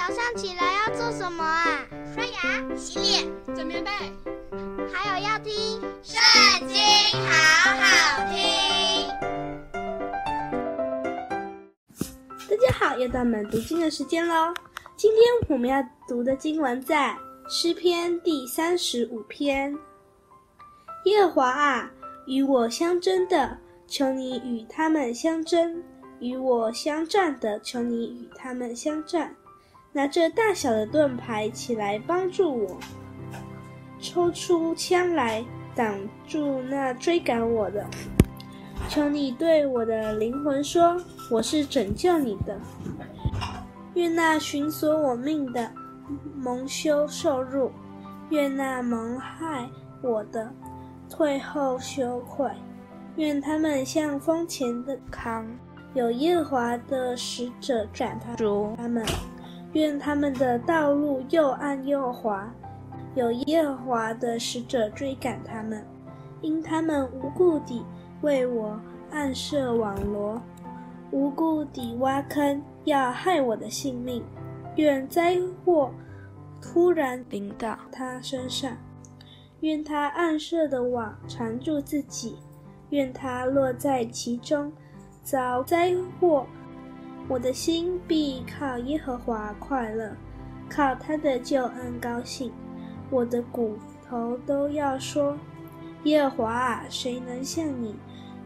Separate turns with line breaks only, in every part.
早上起来要做什么啊？
刷牙、洗脸、
整棉被，
还有要听《
圣经》，好好听。
大家好，又到我们读经的时间喽。今天我们要读的经文在诗篇第三十五篇。耶和华啊，与我相争的，求你与他们相争；与我相战的，求你与他们相战。拿着大小的盾牌起来帮助我，抽出枪来挡住那追赶我的。求你对我的灵魂说：“我是拯救你的。”愿那寻索我命的蒙羞受辱，愿那谋害我的退后羞愧，愿他们像风前的糠，有耶和华的使者赶他逐他们，愿他们的道路又暗又滑，有耶和华的使者追赶他们，因他们无故地为我暗设网罗。无故地挖坑，要害我的性命。愿灾祸突然临到他身上，愿他暗设的网缠住自己，愿他落在其中，遭灾祸。我的心必靠耶和华快乐，靠他的救恩高兴。我的骨头都要说：耶和华啊，谁能像你？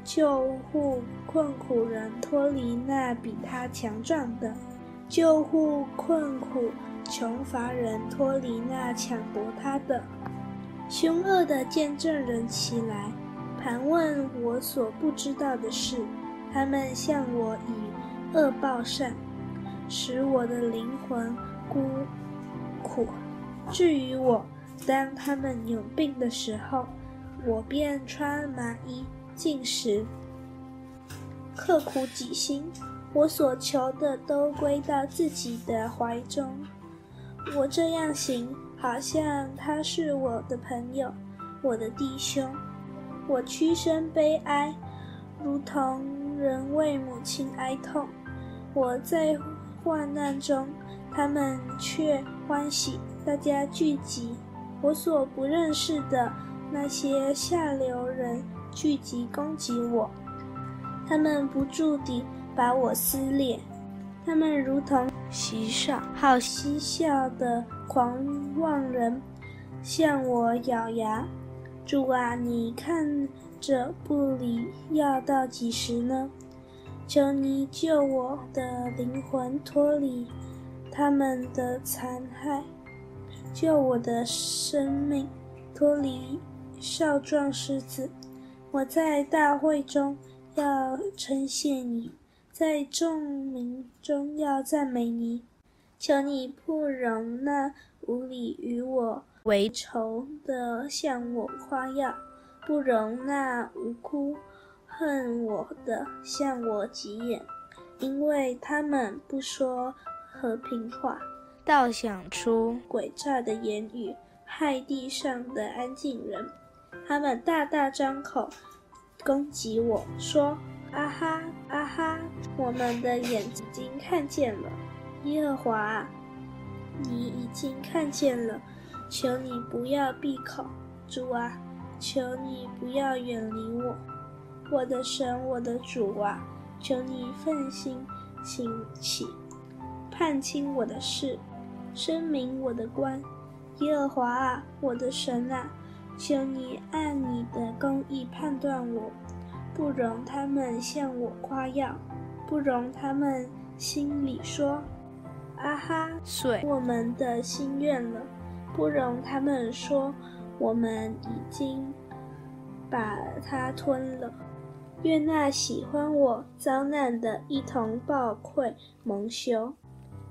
救护困苦人脱离那比他强壮的，救护困苦穷乏人脱离那抢夺他的。凶恶的见证人起来，盘问我所不知道的事，他们向我以恶报善，使我的灵魂孤苦。至于我，当他们有病的时候，我便穿麻衣。进食，刻苦己心，我所求的都归到自己的怀中。我这样行，好像他是我的朋友，我的弟兄。我屈身悲哀，如同人为母亲哀痛。我在患难中，他们却欢喜，大家聚集。我所不认识的那些下流人。聚集攻击我，他们不住地把我撕裂，他们如同嬉笑好嬉笑的狂妄人，向我咬牙。主啊，你看着不理要到几时呢？求你救我的灵魂脱离他们的残害，救我的生命脱离少壮狮子。我在大会中要称谢你，在众民中要赞美你。求你不容那无理与我为仇的向我夸耀，不容那无辜恨我的向我急眼，因为他们不说和平话，倒想出诡诈的言语，害地上的安静人。他们大大张口，攻击我说：“啊哈，啊哈！我们的眼睛已经看见了，耶和华，你已经看见了，求你不要闭口，主啊，求你不要远离我，我的神，我的主啊，求你奋心兴起，判清我的事，声明我的官，耶和华啊，我的神啊。”求你按你的公义判断我，不容他们向我夸耀，不容他们心里说：“啊哈，遂我们的心愿了。”不容他们说：“我们已经把它吞了。”愿那喜欢我遭难的一同抱愧蒙羞，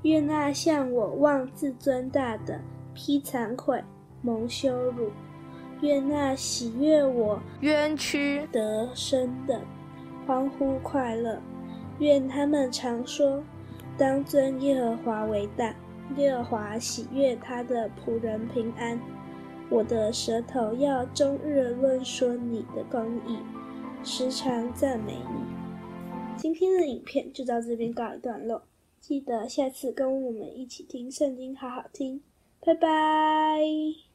愿那向我妄自尊大的披惭愧蒙羞辱。愿那喜悦我冤屈得生的欢呼快乐，愿他们常说：当尊耶和华为大，耶和华喜悦他的仆人平安。我的舌头要终日论说你的公义，时常赞美你。今天的影片就到这边告一段落记得下次跟我们一起听圣经好好听。拜拜。